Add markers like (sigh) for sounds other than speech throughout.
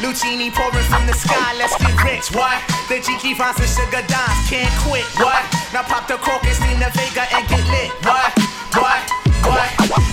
Lucini pouring from the sky, let's get rich. What? The Jiki finds the sugar dimes, can't quit. What? Now pop the cork and steam the Vega and get lit. What? What?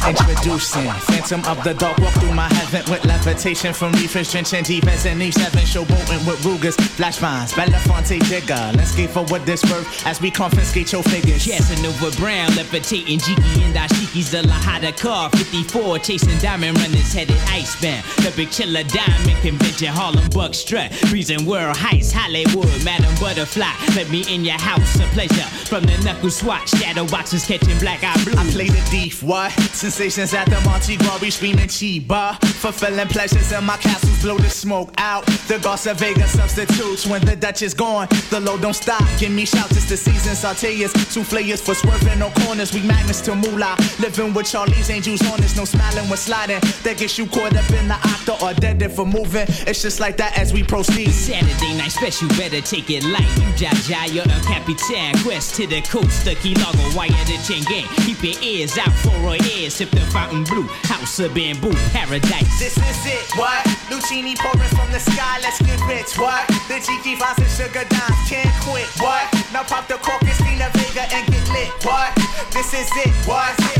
Introducing Phantom of the Dark. Walk through my heaven with levitation from reefers, drenching defense and Eve 7 showboating with Rugers, flash vines, Belafonte Digger. Let's get for what this worth as we confiscate your figures. Casanova Brown, levitating Jiki and Dashiki's the Lahada car. 54, chasing diamond runners headed icebound. The big chiller diamond convention, Harlem Buck strut. Freezing world heights, Hollywood, Madam Butterfly. Let me in your house, a pleasure. From the knuckle swatch, shadow boxes catching black eye blue. I play the thief, what? Sensations at the Monte Glory screaming Chiba. Fulfilling pleasures in my castles, blow the smoke out. The Garza Vega substitutes when the Dutch is gone. The low don't stop, give me shouts, it's the season. Sauteas, souffleurs for swerving no corners. We magnets to moolah. Living with Charlie's angels on this, no smiling when sliding. That gets you caught up in the octa or dead if for moving. It's just like that as we proceed. Saturday night special, better take it light. You jaja, you're a capitan. Quest to the coast, the key logo, wire the chain gang. Keep your ears out for a ear, sip the fountain blue. House of bamboo, paradise. This is it, what? Lucini pouring from the sky, let's get rich, what? The Jiki finds and sugar dimes, can't quit, what? Now pop the cork and the Vega and get lit, what? This is it, what?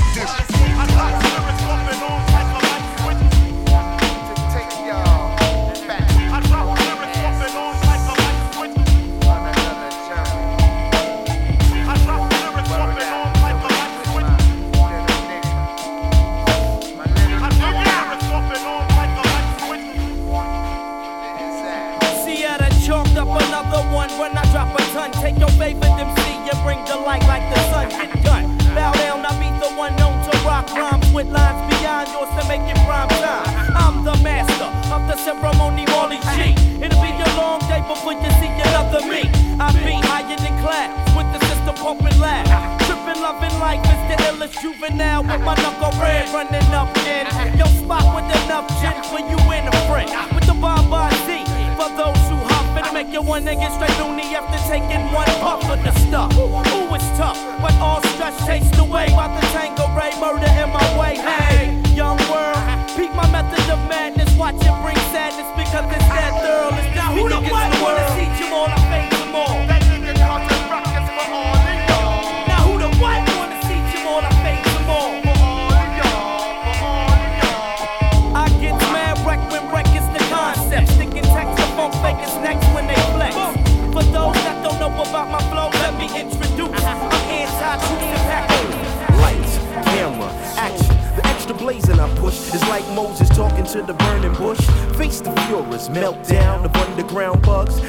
Talking to the burning bush. Face the furious meltdown of underground bugs.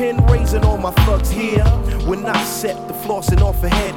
Kingpin raising all my thugs here. When I set the flossing off a head.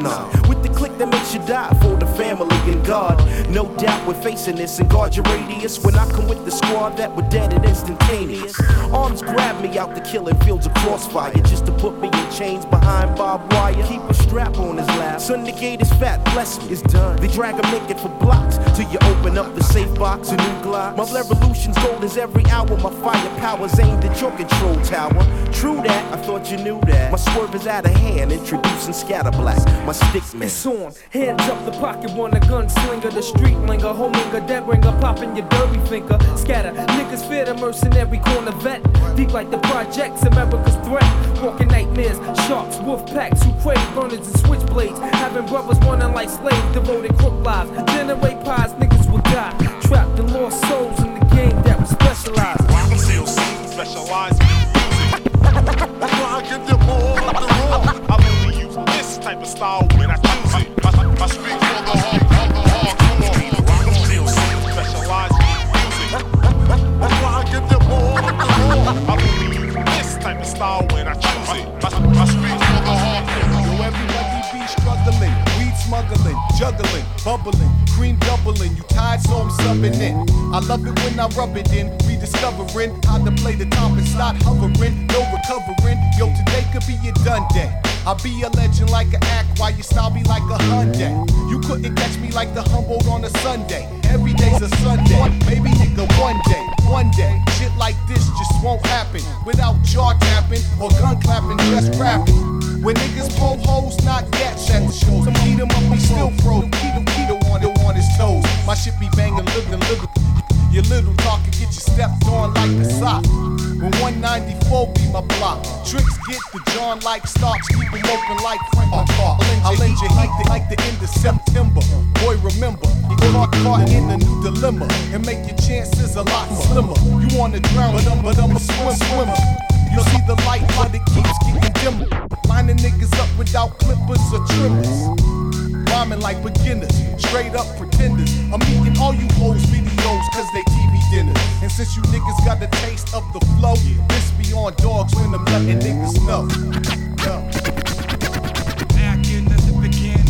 With the click that makes you die for the family and God. No doubt we're facing this and guard your radius. When I come with the squad that were dead and instantaneous. Arms grab me out the killing fields of crossfire just to put me in chains behind barbed wire. Keep a strap on his lap. Son, the gate is fat, bless me, it's done. They drag him naked for blocks till you open up the safe box, a new Glock. My revolution's gold is every hour. My firepower's aimed at your control tower. True that, I thought you knew that. My swerve is out of hand, introducing scatter black. My stick man. It's on, hands up the pocket, want a gunslinger, the street linger, homing a dead ringer, popping your derby finger. Scatter, niggas fear the mercenary corner vet. Deep like the projects, America's threat. Walking nightmares, sharks, wolf packs, who crave burners and switchblades. Having brothers running like slaves, devoted crook lives. Generate pies, niggas will die. Trapped in lost souls in the game that we specialize. I'm still specialized I give you more. I only use this type of style when I choose it. I, I speak for the hard, for hardcore. I'm still specialized in music. That's why I give you more. I only use this type of style when I choose it. I, speak for the hardcore. Yo, everybody be struggling, smuggling, juggling, bubbling, cream doubling. You tired, so I'm subbing in. I love it when I rub it in, rediscovering how to play the top and start hovering, no recovering. Yo, today could be your done day. I'll be a legend like an act while you style be like a Hyundai. You couldn't catch me like the Humboldt on a Sunday. Every day's a Sunday. Maybe go one day, one day. Shit like this just won't happen without jaw tapping or gun clapping, just rapping. When niggas pull hoes, not yet at the shows. Some beat 'em up, we still pro. Keep 'em, keep 'em on, on his toes. My shit be banging, living, living. Your little talk can get you stepped on like a sock. When 194 be my block, tricks get the John like stocks, keep them open like Franklin uh-huh. Park. I'll lend you heat the, like the end of September. Boy, remember, you got caught in a new dilemma and make your chances a lot uh-huh. slimmer. You wanna drown, but I'm, but I'm a swim swimmer. You see the light, but it keeps getting dimmer. Lining niggas up without clippers or trimmers. Rhyming like beginners, straight up pretenders. I'm eating all you hoes videos cause they TV dinners. And since you niggas got the taste of the flow, this be on dogs when I'm letting niggas know. Yo. Acting as if it can't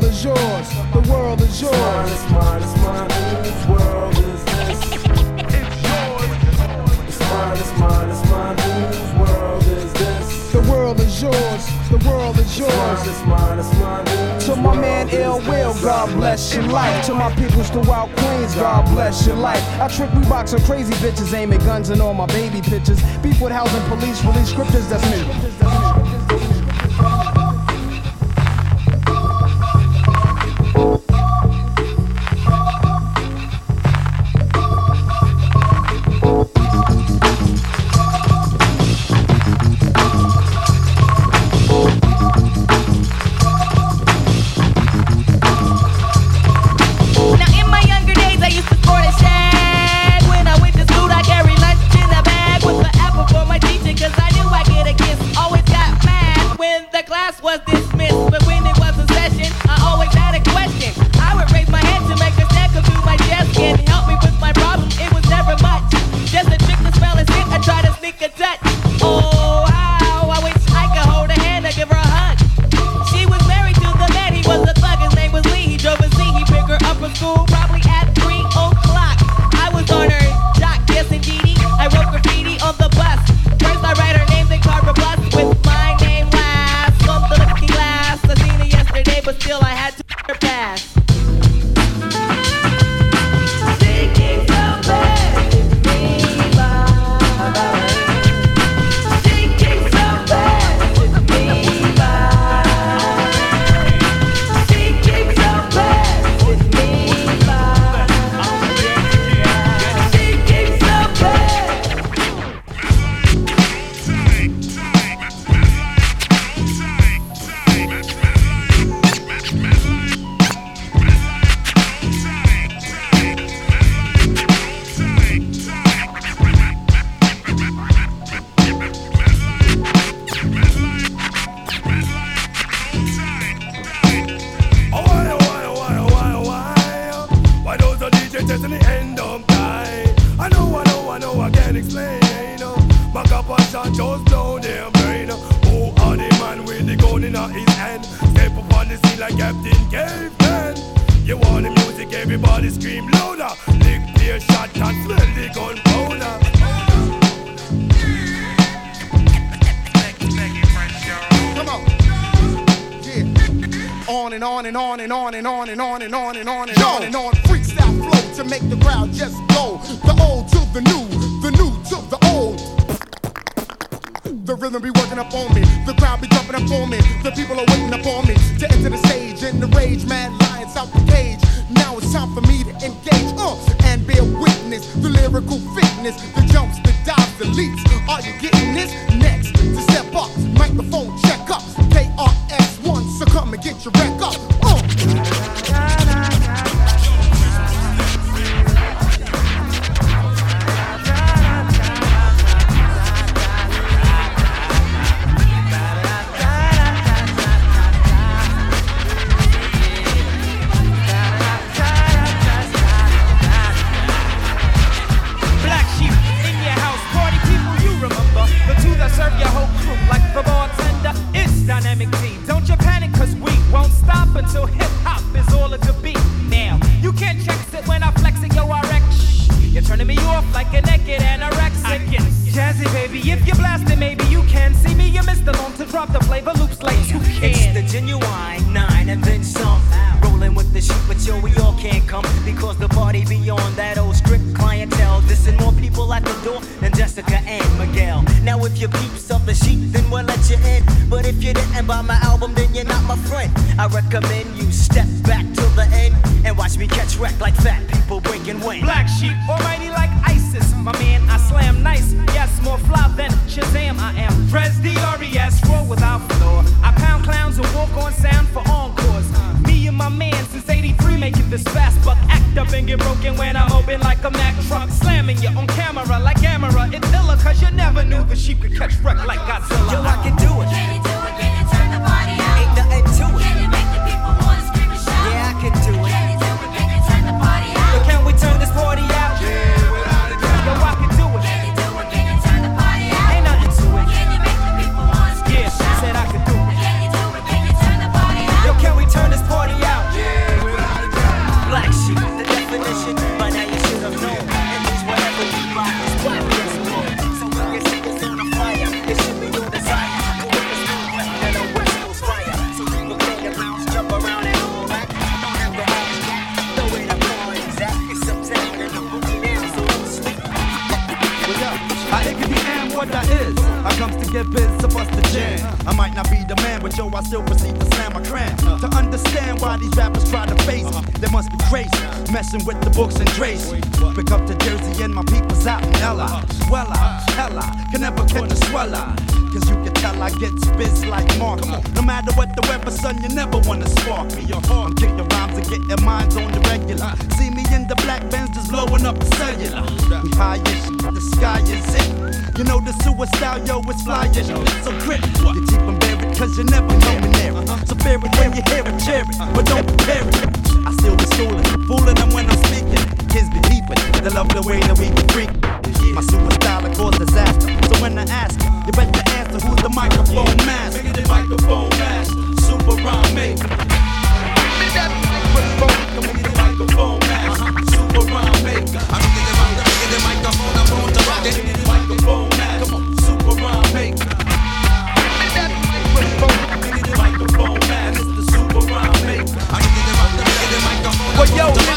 The world is yours. The world is It's mine, yours. it's mine, it's mine. Whose world is this? It's mine, it's mine, it's mine. Whose world is this? The world is yours. The world is It's yours. mine, it's mine, it's mine. To my man Ill Will. God bless your life. To my peoples throughout Queens, God bless your life. I trick Reeboks on crazy bitches, aiming guns and all my baby pictures. Beef with housing police, release scriptures, that's me. On and on and on and on and on and on and on and on and on. Freestyle flow to make the crowd just go. The old to the new, the new to the old. The rhythm be working up on me. The crowd be jumping up on me. The people are waiting up on me to enter the stage. In the rage, mad lions out the cage. Now it's time for me to engage uh, and bear witness. The lyrical fitness, the jumps, the dives, the leaps. Are you getting this? Like a naked anorexic. Jazzy baby, if you're blasting, maybe you can see me. You missed the long to drop the flavor loops like you It's can. the genuine nine and then some. Rolling with the sheep, but yo, we all can't come because the party beyond that old strict clientele. Dissing more people at the door than Jessica and Miguel. Now, if you peeps up the sheep, then we'll let you in. But if you didn't buy my album, then you're not my friend. I recommend you step back till the end and watch me catch wreck like fat people breaking wind. Black sheep, almighty like get broken when I'm open like a Mack truck. Slamming you on camera like camera. It's illa cause you never knew the sheep could catch wreck like Godzilla. Messing with the books and Tracy. Pick up the Jersey and my people's out in Ella. Well, I, hella, can never catch a sweller. Cause you can tell I get biz like Mark. No matter what the weather, son, you never wanna spark me. I'm kicking rhymes and getting minds on the regular. See me in the black Benz just blowing up the cellular. We high the sky is it. You know the suicide, yo, it's flyish. It's so grit. You keep them buried cause you never know me near it. So bear it when you hear it, cheer it, but don't prepare it. I still be schooling, fooling them they love the way that we freak. My super style will cause disaster. So when I ask, you better answer who's the microphone master. The microphone master, super rhyme maker. Microphone master, super rhyme maker. I'm the microphone, I'm on to rock it.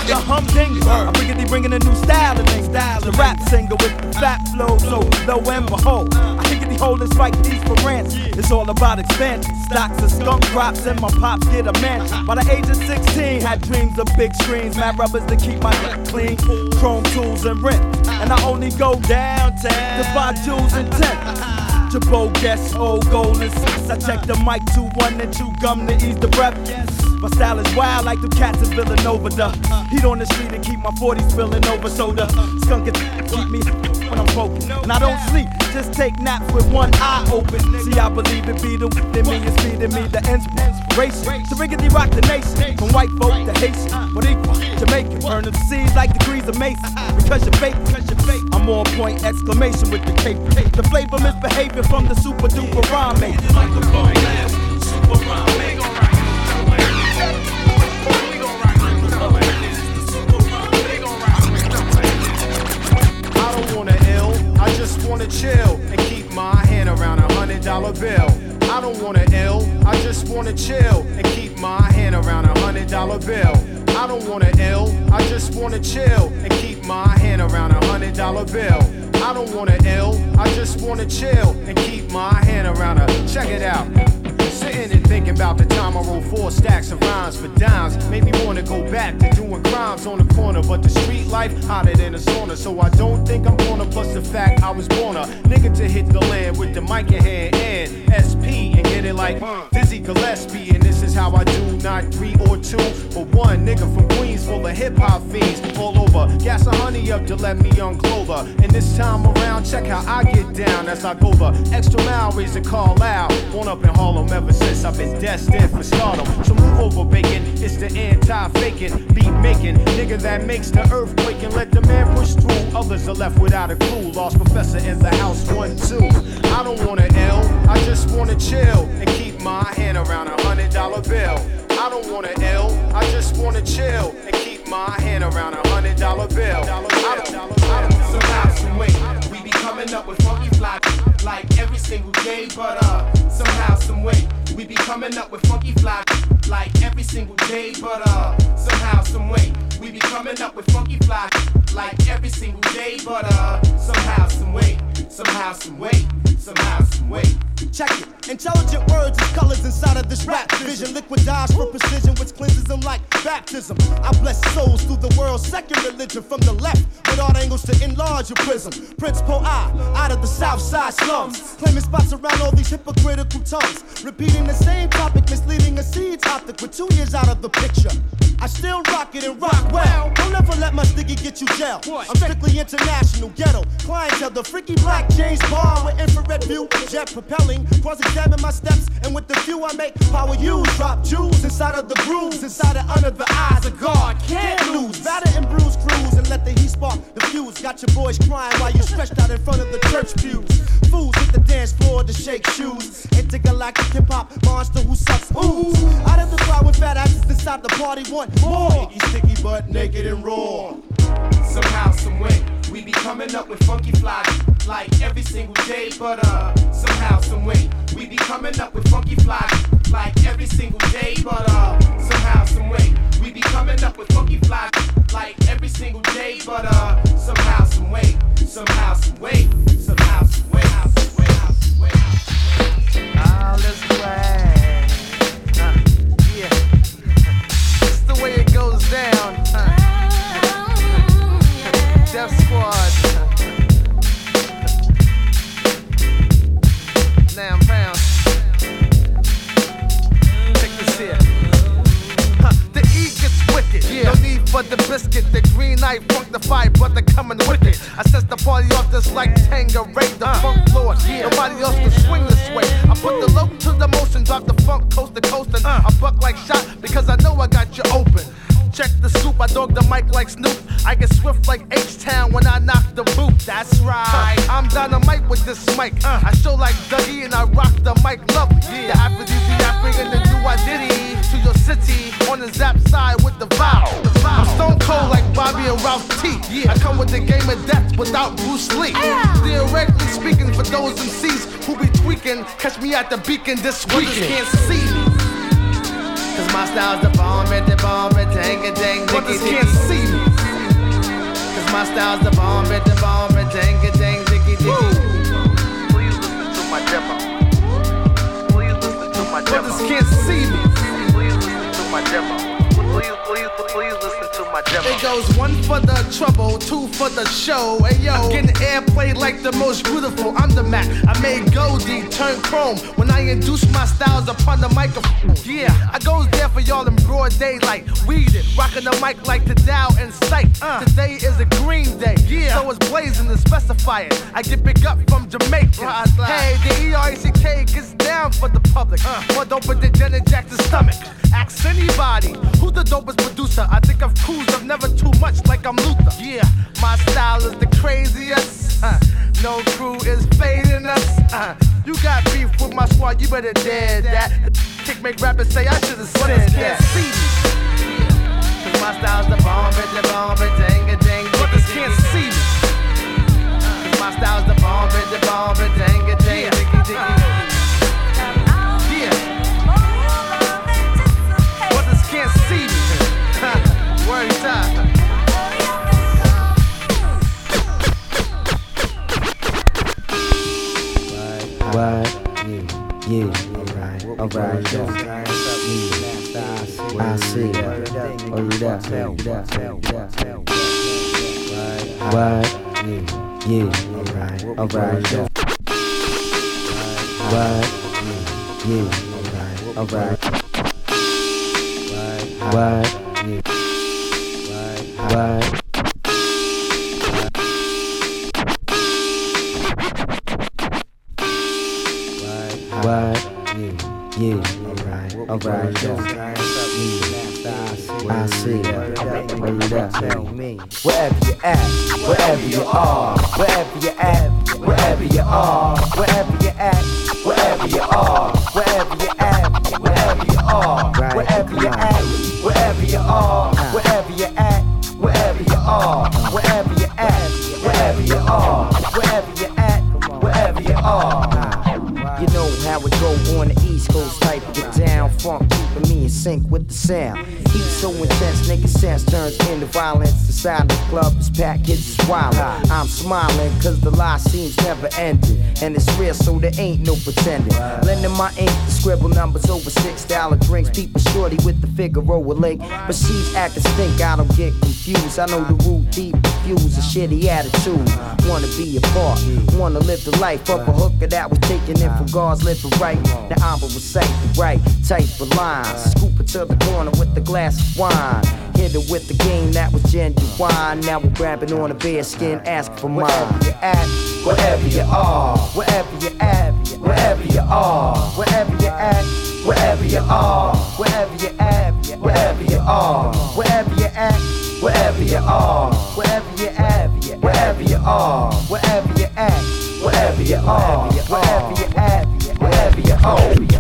The humdinger. I'm bringing, bringing a new style to me. Style, the rap singer with fat flow, so lo and behold, I think the whole is like these for rants. It's all about expansion. Stocks of skunk drops, and my pops get a mansion. By the age of 16, had dreams of big screens, mad rubbers to keep my neck clean, chrome tools and rent. And I only go downtown to buy jewels and tents. Jabot guess old and six. I check the mic two one and chew gum to ease the breath. My style is wild like the cats in Villanova. The heat on the street and keep my 40s spilling over. So the skunk it (laughs) keep me (laughs) when I'm focused. And I don't sleep, just take naps with one eye open. See, I believe it be the in me is feeding me the inspiration. To riggedy rock the nation, from white folk to Haitian, equal Jamaican. Burn the seeds like degrees of mason. Because you're fake, I'm on point exclamation with the cape. The flavor misbehavior from the super duper rhyme super rhyme just wanna chill and keep my hand around a hundred dollar bill. I don't wanna ill, I just wanna chill and keep my hand around a hundred dollar bill. I don't wanna ill, I just wanna chill and keep my hand around a hundred dollar bill. I don't wanna ill, I just wanna chill and keep my hand around a. Check it out. Sitting and thinking about the time I rolled four stacks of rhymes for dimes. Made me wanna go back to doing crimes on the corner. But the street life hotter than a sauna. So I don't think I'm gonna plus the fact I was born a nigga to hit the land with the mic in hand and SP and get it like Dizzy Gillespie. And this is how I do, not three or two, but one nigga from Queens full of hip hop fiends all over. Gas a honey up to let me unclothe her. And this time around, check how I get down as I go the extra mile, raise the call out. Born up in Harlem ever since I've been destined for stardom. So move over, bacon. It's the anti-faking, beat making nigga that makes the earth quake and let the man push through. Others are left without a clue. Lost professor in the house, one two. I don't wanna ill, I just wanna chill and keep my hand around a hundred dollar bill. I don't wanna ill, I just wanna chill and keep my hand around a hundred dollar bill. I don't, some way, we be coming up with funky fly like every single day. But uh, somehow, some way, we be coming up with funky fly like every single day. But uh, somehow, some way, we be coming up with funky fly like every single day. But uh, somehow, some way, somehow, some way, somehow, some way. Check it. Intelligent words and colors inside of this rap vision. Liquidized for precision, which cleanses them like baptism. I bless souls through the world's second religion from the left, with art angles to enlarge your prism. Prince Po I, out of the south side slums, claiming spots around all these hypocritical tongues. Repeating the same topic, misleading a seeds optic with two years out of the picture. I still rock it and rock well. Don't ever let my sticky get you gel. I'm strictly international, ghetto. Clientele, the freaky black James Bond with infrared view, jet propelling. Cross examine my steps, and with the view I make, power use. Drop jewels inside of the grooves, inside and under the eyes of God. Can't lose. Batter and bruise crews, and let the heat spark the fuse. Got your boys crying while you stretched out in front of the church pews. Fools hit the dance floor to shake shoes. Intergalactic hip hop monster who sucks ooze. Out of the crowd with fat asses inside the party, want more. Icky, sticky, but naked and raw. Somehow, some way, we be coming up with funky fly like every single day. But uh, somehow, some way, we be coming up with funky fly like every single day. But uh, somehow, some way, we be coming up with funky fly like every single day. But uh, somehow, some way, somehow, some way, somehow, some way, some way, some way. All this way. Uh, yeah. It's the way it goes down. Uh. Def Squad. Damn pounds. Check this here. Huh, The E gets wicked. No need for the biscuit. The green eye funk the fight, but they're coming wicked. I set the party off just like Tanqueray, the uh. funk floor, lord. Nobody else can swing this way. I put the low to the motion, drop the funk coast to coast, and uh. I buck like shot because I know I got you open. Check the soup, I dog the mic like Snoop. I get swift like H-Town when I knock the boot. That's right. I'm dynamite with this mic. Uh. I show like Dougie and I rock the mic lovely. Yeah. The aphrodisiac bringing the do I diddy to your city on the zap side with the vow. I'm stone cold like Bobby and Ralph T. I come with the game of death without Bruce Lee. Theoretically speaking, for those MCs who be tweaking, catch me at the beacon this weekend. can't see me. Cause my style's the bomb at the bomb at dang a dang Brothers can't see me. Cause my style's the bomb at the bomb at dang a dang diggy diggy. Please listen to my demo. Please listen to my demo. Brothers can't see me. Please listen to my demo. Please, please, please listen to my demo. It goes one for the trouble, two for the show. Hey yo, I'm getting airplay like the most beautiful. I'm the Mac. I made Goldie turn chrome when I induce my styles upon the microphone. Yeah, I goes there for y'all in broad daylight. Weeded, rocking the mic like the Dow and Sight. Uh. Today is a green day, yeah. So it's blazing to specify it. I get big up from Jamaica. Hey, the E-R-A-C-K gets down for the public. Uh. More dope than Janet Jackson's stomach. Ask anybody who's the dopest producer. I think of crews of never too much, like I'm Luther. Yeah, my style is the craziest. Uh, no crew is fading us. Uh, you got beef with my squad, you better dead that. Kick make rappers say I should've said that. See me. Cause my style's the bomb, it, the bomb, it, dang, it, dang, Brothers can't see me. Cause my style's the bomb, it, the bomb, it, dang, it, dang, prioritata. What? Yeah, yeah. Alright, alright, alright. I see that. Or you that. What? Yeah, yeah. Alright, alright, alright. What? Yeah, Alright, Alright. What? Yeah. What? Yeah. Yeah. Alright. Alright. Yeah. I see it. You at, wherever you are, violence. The club is packed, kids is wild. I'm smiling cause the lie seems never ending. And it's real, so there ain't no pretending. Lending my ink to scribble numbers over six dollar drinks. People shorty with the Figaro link. But she's acting stink, I don't get confused. I know the root deep confused, a shitty attitude. Wanna be a part, wanna live the life of a hooker that was taken in from God's living right. Now I'ma recite the right type of lines. Scoop it to the corner with the glass of wine. Hit with the game that was genuine. Now we're grabbing on a bear skin, asking for mine. Wherever you at, wherever you are, wherever you at, wherever you are, wherever you at, wherever you are, wherever you at, wherever you are, wherever you at, wherever you are, wherever you at, wherever you are, wherever you at, wherever you are, wherever you at, wherever you are.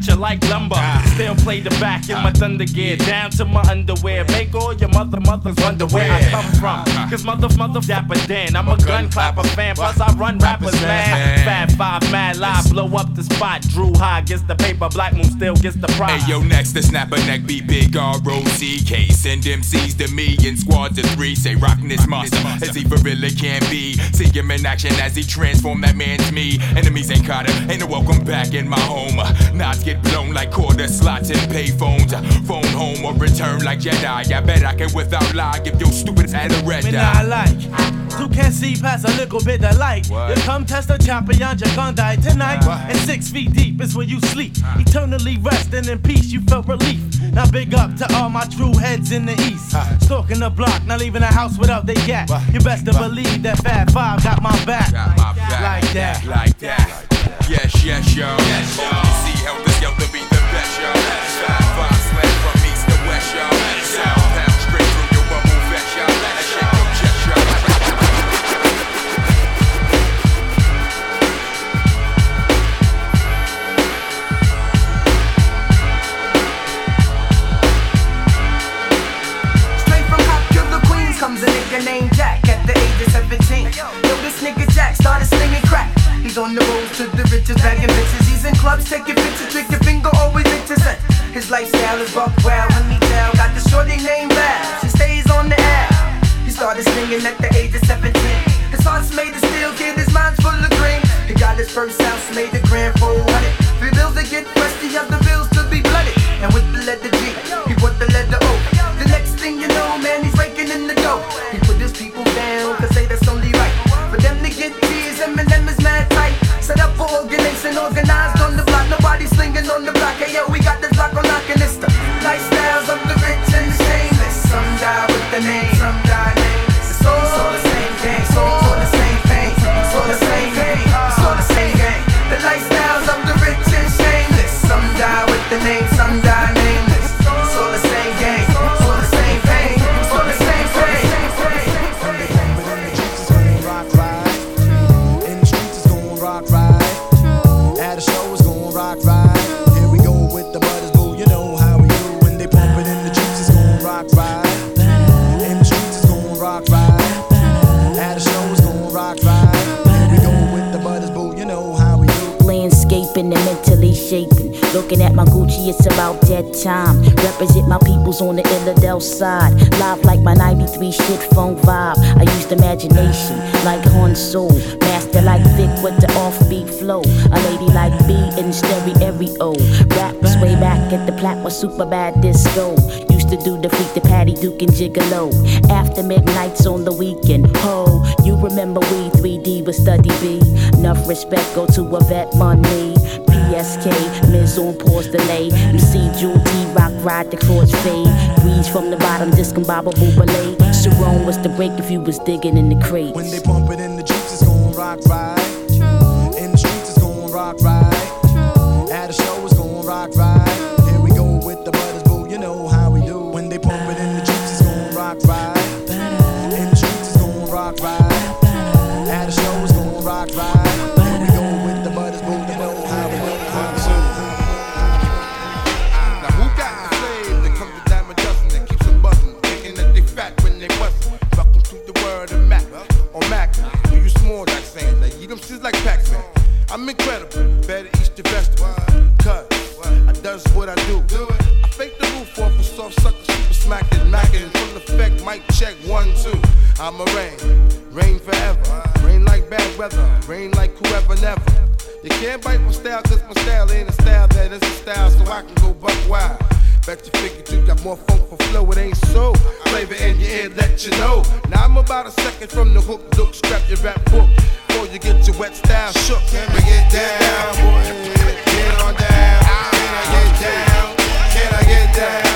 Cut you like lumber. Ah. Still play the back in my ah. thunder gear, down to my underwear. Make all your mother mothers wonder where I come from. Ah. Cause mother, mother, dapper Dan, I'm a gun clapper fan, plus I run rappers, man. Fat five, mad live, blow up the spot. Dru Ha gets the paper, Black Moon still gets the prize. Hey yo, next to snap a neck be big R-O-C-K Send MCs to me in squads of three. Say rockin' this monster. As he for really can be. See him in action as he transform that man's me. Enemies ain't caught him, ain't no welcome back in my home. Knots get blown like quarter slots and payphones. Phone home or return like Jedi. I bet I can without lie give your stupid head a red Me eye not like. Two can't see past a little bit of light. You come test the champion, you're gonna die tonight. And six feet deep is where you sleep. Eternally resting in peace, you felt relief. Now big up to all my true heads in the east. Stalking the block, not leaving the house without they gat. You best to believe that Fat Five got my back. Like that. Like that. Yes, yes, y'all. Yes, y'all. See how this Skelter be the best, y'all. He's on the road to the riches, bagging bitches. He's in clubs, taking pictures, trigger finger, always interesting. His lifestyle is buck let me tell. Got the shorty named Val, she stays on the air. He started singing at the age of 17. His heart's made of steel, kid, his mind's full of green. He got his first house made a grand 400. Three bills to get pressed, the other bills to be blooded. And with the letter G, he put the letter O. time. Represent my peoples on the Illidale side. Live like my 93 shit phone vibe. I used imagination like Horn Soul. Master like Vic with the offbeat flow. A lady like B in stereo. Rap was way back at the plat was super bad disco. Used to do the freak the Patty Duke and Gigolo. After midnights on the weekend. Ho, you remember we 3D with Study B. Enough respect go to a vet money. PSK, Miz on pause delay. MC Jewel T Rock ride the chords fade. Breeze from the bottom, discombobable ballet. Sharon was the break if you was digging in the crates. When they pump it in the jeeps it's gon' rock right. Better eat the vegetable. Cause I does what I do. I fake the roof off a soft sucker, super smacking, macking, full effect, mic check one, two. I'm a rain, rain forever. Rain like bad weather, rain like whoever never. You can't bite my style, cause my style ain't a style that is a style, so I can go buck wild. Bet you figured you got more funk for flow, it ain't so. Flavor in your ear, let you know. Now I'm about a second from the hook, look, scrap your rap book. Before you get your wet style shook. Can we get down, boy? Get on down. Can I get down? Can I get down? Get down,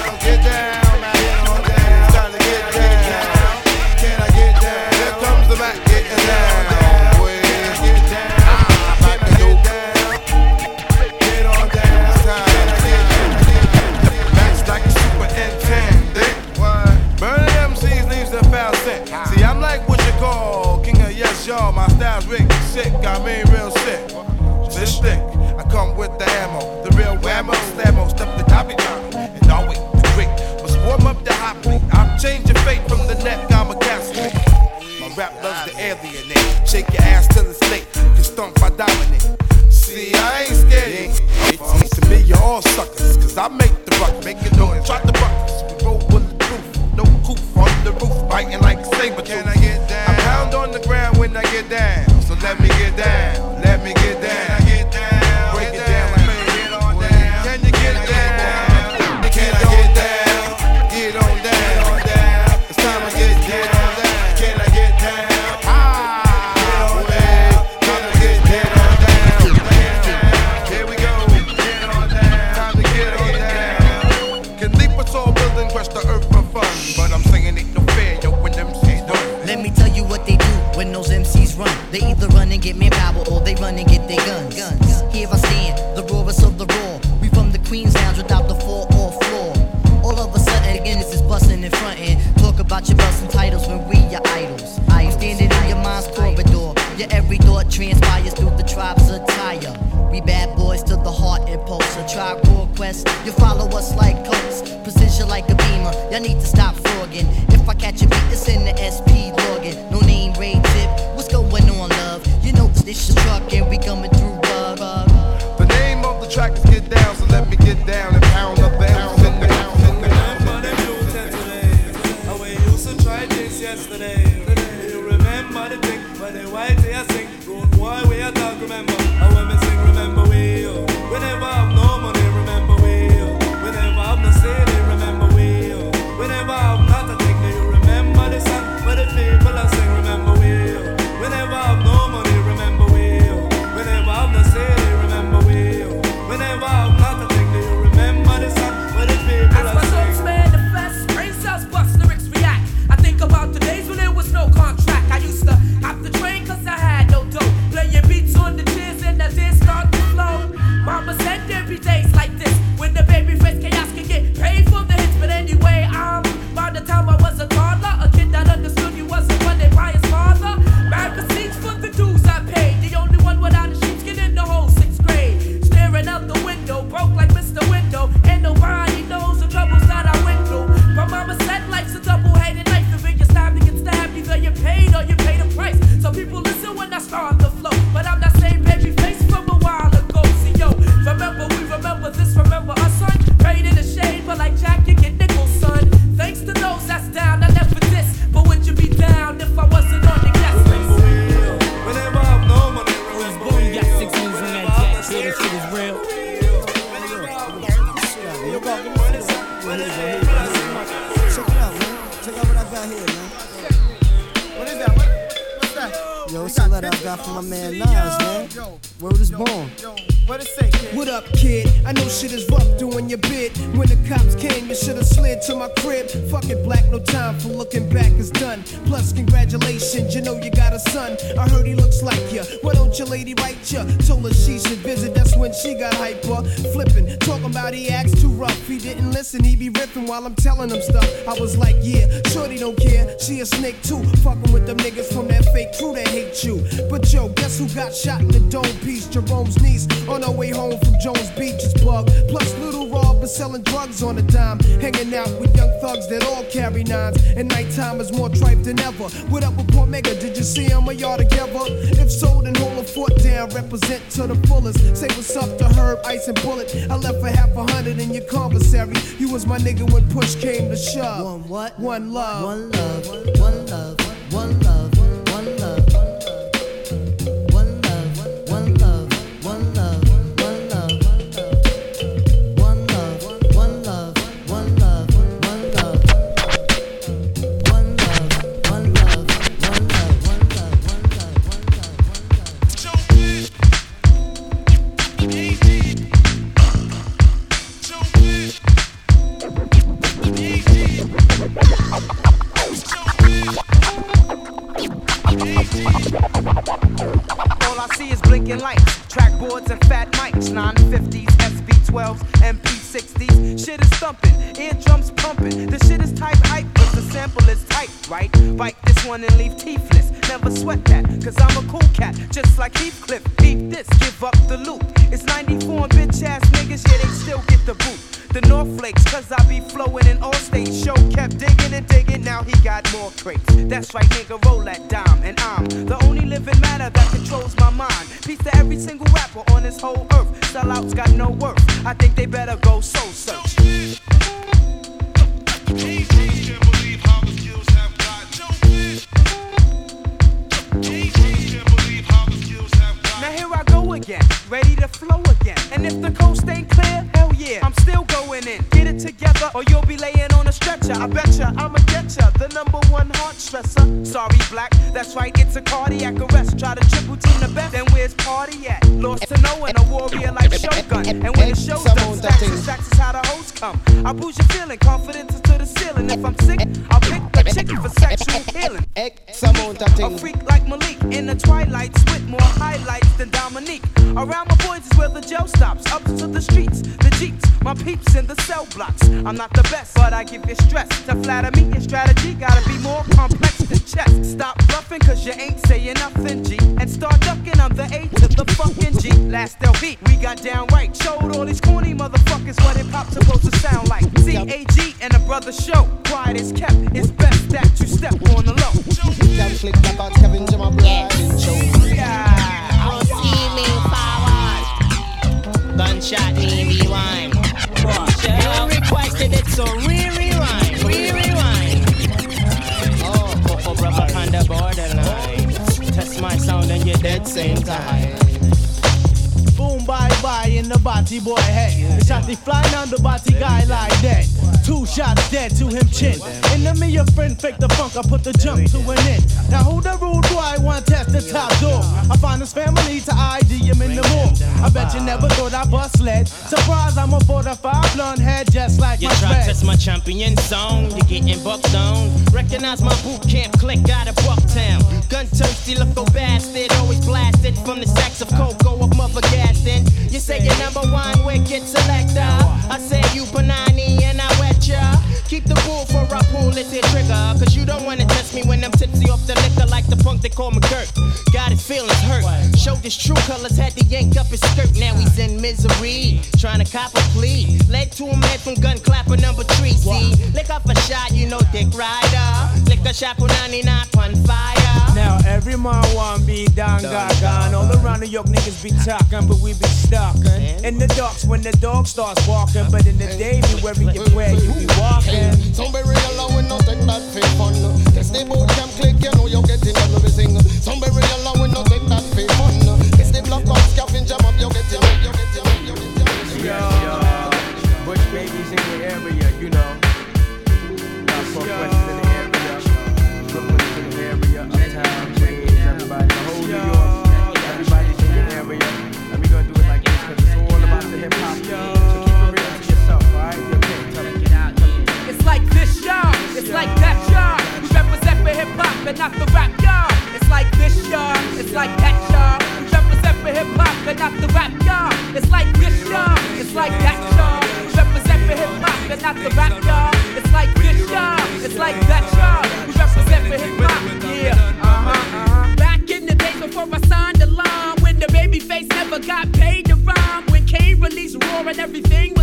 the ammo. The real whammo. Slammo. Stuff the toppy top. And always the quick. Must warm up the hot plate. I'm changing fate from the neck. I'm a castle. My rap loves to alienate. Shake your ass till it's late. You stomp, I dominate. See, I ain't scared. It's to me, you're all suckers. Cause I make the ruck. Make it noise. Try the buckets. We roll bulletproof. No coof on the roof. Biting like a saber Can I get down? I pound on the ground when I get down. So let me get down. Them niggas from that fake crew that hate you. But yo, guess who got shot in the dome piece? Jerome's niece on her way home from Jones Beach is bug. Plus, little Rob is selling drugs on a dime. Hanging out with young thugs that all carry nines. And nighttime is more tripe than ever. What up with Port Mega? Did you see him or y'all together? If so, then hold a foot down. Represent to the fullest. Say what's up to Herb, Ice, and Bullet. I left for half a hundred in your commissary. You was my nigga when push came to shove. One what? One love. One love. One love. One love. Every single rapper on this whole earth. Sellouts got no worth. I think they better go soul search. Now here I go again, ready to flow again. And if the coast ain't clear, hell yeah, I'm still going in. Get it together, or you'll be laying on a stretcher. I betcha I'ma ya, the number one heart stressor. Sorry, black, that's right, it's a cardiac arrest. Try to triple team the best, then where's party at? Lost to no one, a warrior like Shogun. And when the show's done, stacks and stacks is how the hoes come. I bruise your feeling, confidence is to the ceiling. If I'm sick, I'll pick the chicken for sexual healing. A freak like Malik in the twilights with more highlights than Dominique. Around my boys is where the jail stops. Up to the streets, the jeeps, my peeps in the cell blocks. I'm not the best, but I give you stress. To flatter me, your strategy gotta be more complex than chess. Stop bluffing, cause you ain't saying nothing, G. And start ducking, I'm the A to the fucking G. Last LV, we got down right. Showed all these corny motherfuckers what hip hop's supposed to sound like. CAG and a brother show. Quiet is kept, it's best that you step on the low. Click back out Kevin to my bride and lean forward. Gunshot me rewind. Helen requested it, so re rewind, re rewind. Oh, Coco Brother on the borderline. Test my sound and you're dead same time. Boom, bye, bye, in the body boy head. The shot he flying on the body guy like that. Two shots dead to him chin. Enemy your friend fake the funk, I put the jump to an end. Now who the rude boy want test the top door? I find his family to ID him in the mall. I bet you never thought I bust lead. Surprise, I'm a 45 blonde head just like You my try to test my champion song, you're getting bucked on. Recognize my boot camp click out of Bucktown. Gun thirsty, look go bastard, always blasted from the sacks of cocoa of mother gassing. You say you're number one, wicked selector. I say you panani and I wet ya. Keep the rule for I pull this here trigger. Cause you don't wanna test me when I'm tipsy off the liquor like the punk they call McGirt. Got his feelings hurt. Showed his true colors, had to yank up his skirt. Now he's in misery. Trying to cop a plea. Led to him head from gun clapper number three. See, lick up a shot, you know Dick Rider. Lick a shot for 99 on fire. Now every man want be down gaga. All around New York niggas be talking, but we be stalking. In the docks when the dog starts walking, but in the day we worry if where you be walking. Some be real and we no take that fake fun. It's the boot camp click, you know you're getting on the. Some be real and we no take that fake fun. It's the block of scavenger mob, you're getting up, you're getting up, you're getting. Yo, Bush babies in the area, and not the rap, y'all. It's like this, y'all. It's like that, y'all. We represent for hip hop and not the rap, y'all. It's like this, y'all. It's like that, y'all. We represent for hip hop and not the rap, y'all. It's like this, y'all. It's like that, y'all. We represent for hip hop, yeah. Uh-huh, uh-huh. Back in the days before I signed the line, when the baby face never got paid to rhyme, when Kane released Raw and everything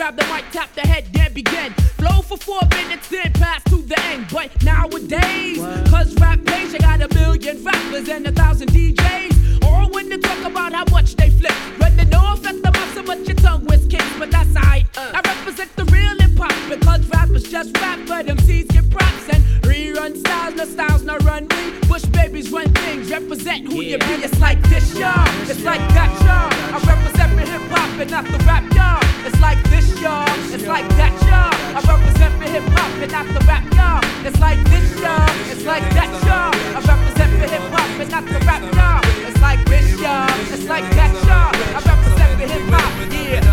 grab the mic, tap the head, then begin. Flow for four minutes, then pass to the end. But nowadays, cause rap page, I got a million rappers and a thousand DJs. All when they talk about how much they flip. Running off at the mouth so much your tongue was kicked, but that's alright. Uh. I represent the real hip hop because rappers just rap, but MCs get props and rerun styles, no styles, no run me. Bush babies run things, represent who you be. It's like this, y'all. It's like that, y'all. I represent hip hop and not the rap, y'all. It's like this, y'all. It's like that, y'all. I represent for hip hop and not the rap, y'all. It's like this, y'all. It's like that, y'all. I represent for hip hop and not the rap, y'all. It's like this, y'all. It's like that, y'all. I represent for hip hop, yeah.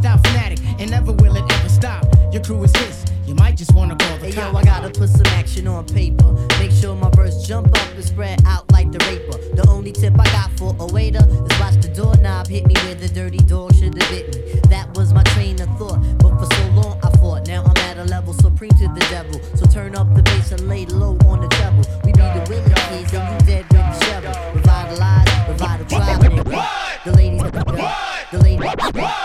Cheek. Freestyle fanatic, and never will it ever stop. Your crew is his, you might just wanna call the Hey yo. I gotta put some action on paper. Make sure my verse jump up and spread out like the raper. The only tip I got for a waiter is watch the doorknob hit me where the dirty dog should have bit me. That was my train of thought, but for so long I fought. Now I'm at a level supreme to the devil. So turn up the bass and lay low on the treble. We be the willing kids and you dead with the shovel. Revitalize, revitalize, nigga. The ladies, the ladies, the ladies, the ladies,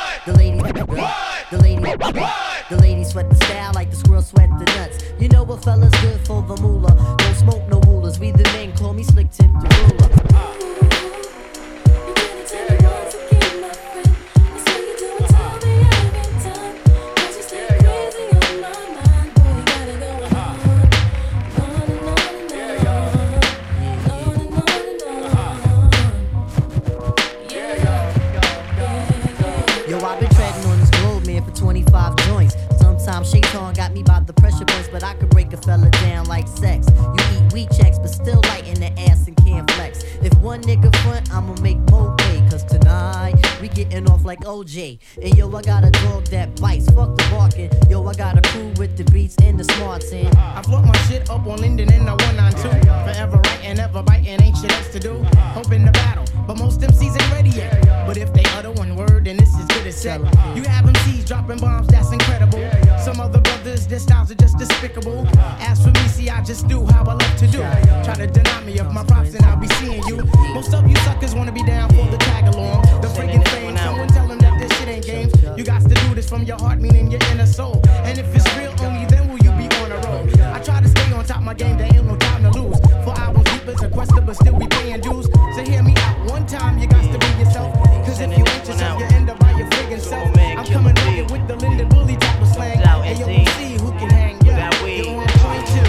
then this is good as set. You have MCs dropping bombs, that's incredible. Some other brothers, their styles are just despicable. As for me, see, I just do how I love to do. Try to deny me of my props, and I'll be seeing you. Most of you suckers wanna be down for the tag along. The friggin' fame, someone tell them that this shit ain't games. You got to do this from your heart, meaning your inner soul. And if it's real, only then will you be on a roll. I try to stay on top of my game, there ain't no time to lose. For albums deep as a quester, but still we paying dues. So hear me out one time, you got to be yourself. Cause if you ain't yourself, you end up by your friggin' self. I'm coming rugged with the Linden Bully type of slang. And yo, see who can hang. Yeah, you're on point two.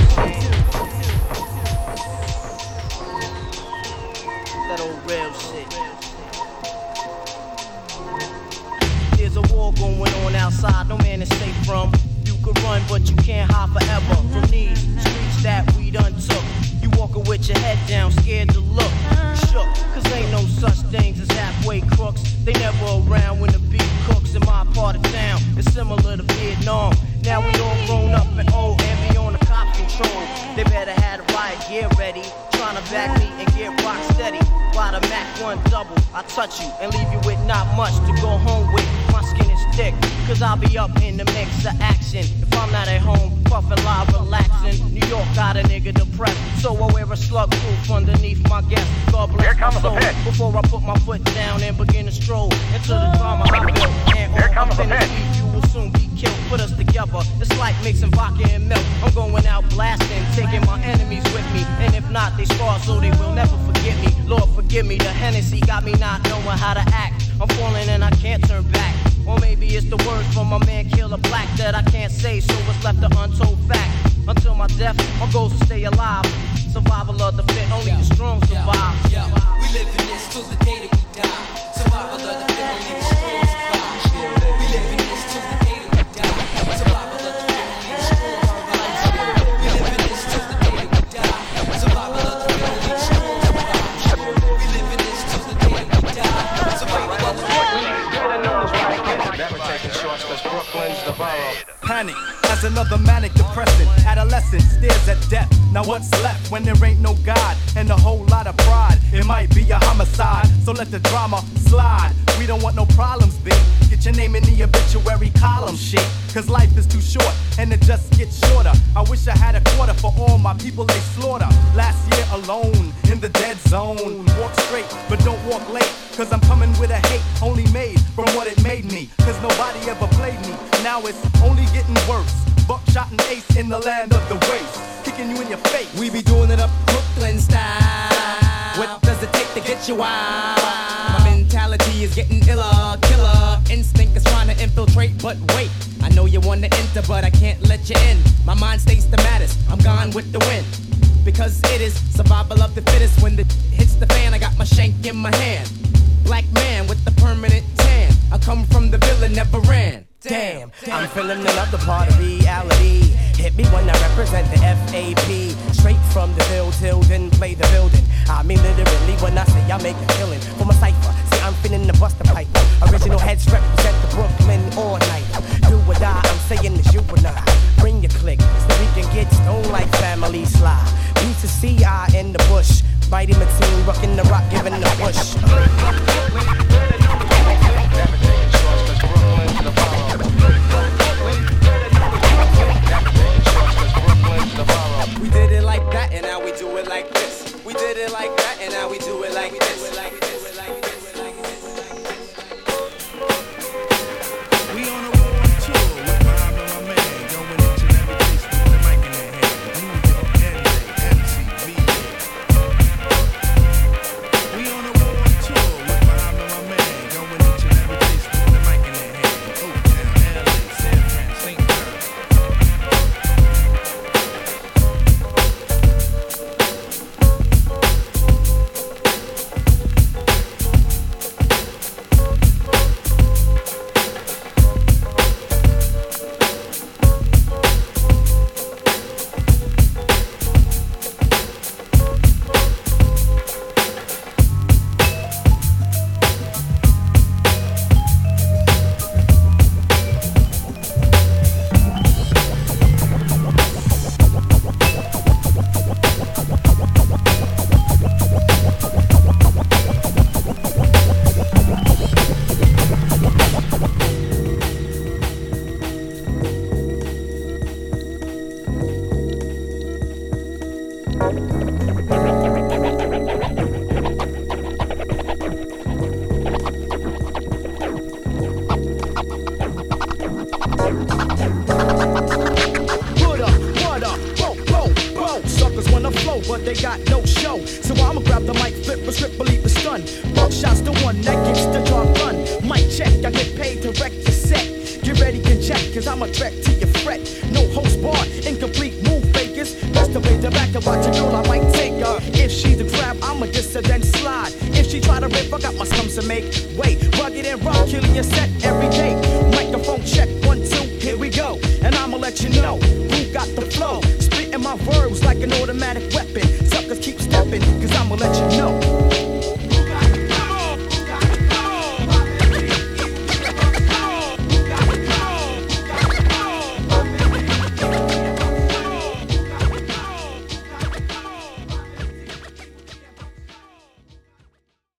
That old real shit. There's a war going on outside, no man is safe from. You could run, but you can't hide forever from these streets that we done took. You walking with your head down, scared to look. Shook, cause ain't no such things as halfway crooks. They never around when the beat cooks in my part of town. It's similar to Vietnam. Now we all grown up and old and be on the cop control. They better have the riot gear ready. Trying to back me and get rock steady. While the Mac 1 double, I touch you and leave you with not much to go home with. My skin is thick, cause I'll be up in the mix of action. If I'm not at home, puffin' live, relaxing. New York got a nigga depressed, so I wear a slug proof underneath my guest. God bless Here comes my the soul. pit. Before I put my foot down and begin to stroll into the drama I built. And Here comes the in the pit. beat, you will soon be killed. Put us together, it's like mixing vodka and milk. I'm going out blasting, taking my enemies with me. And if not, they scar so they will never forget me. Lord, forgive me, the Hennessy got me not knowing how to act. I'm falling and I can't turn back. Or maybe it's the words from my man Killer Black that I can't say, so it's left an untold fact. Until my death, my goal's to stay alive. Survival of the fit, only the strong survive. We live in this till the day that we die. Survival of the fit, only the strong Panic as another manic depressant. Adolescent stares at death, Now what's left when there ain't no God and a whole lot of pride? It might be a homicide, so let the drama slide. We don't want no problems, big. Your name in the obituary column, shit. Cause life is too short and it just gets shorter. I wish I had a quarter for all my people they slaughter. Last year alone in the dead zone. Walk straight, but don't walk late. Cause I'm coming with a hate only made from what it made me. Cause nobody ever played me. Now it's only getting worse. Buckshot and ace in the land of the waste. Kicking you in your face. We be doing it up Brooklyn style. What does it take to get you wild? Mentality is getting iller, killer. Instinct is trying to infiltrate, but wait. I know you wanna enter, but I can't let you in. My mind stays the maddest. I'm gone with the wind. Because it is survival of the fittest. When the hits the fan, I got my shank in my hand. Black man with the permanent tan. I come from the villa, never ran. Damn, I'm feeling another part of reality. Hit me when I represent the FAP. Straight from the bill till then play the building. I mean literally when I say I make a killing for my cipher. I'm feeling the buster pipe. Original heads represent the Brooklyn all night. Do or die, I'm saying it's you and I. Bring your click so we can get stoned like family slide. Need to see I in the bush. Mighty Mateen rocking the rock, giving the push. We did it like that, and now we do it like this. We did it like that, and now we do it like this.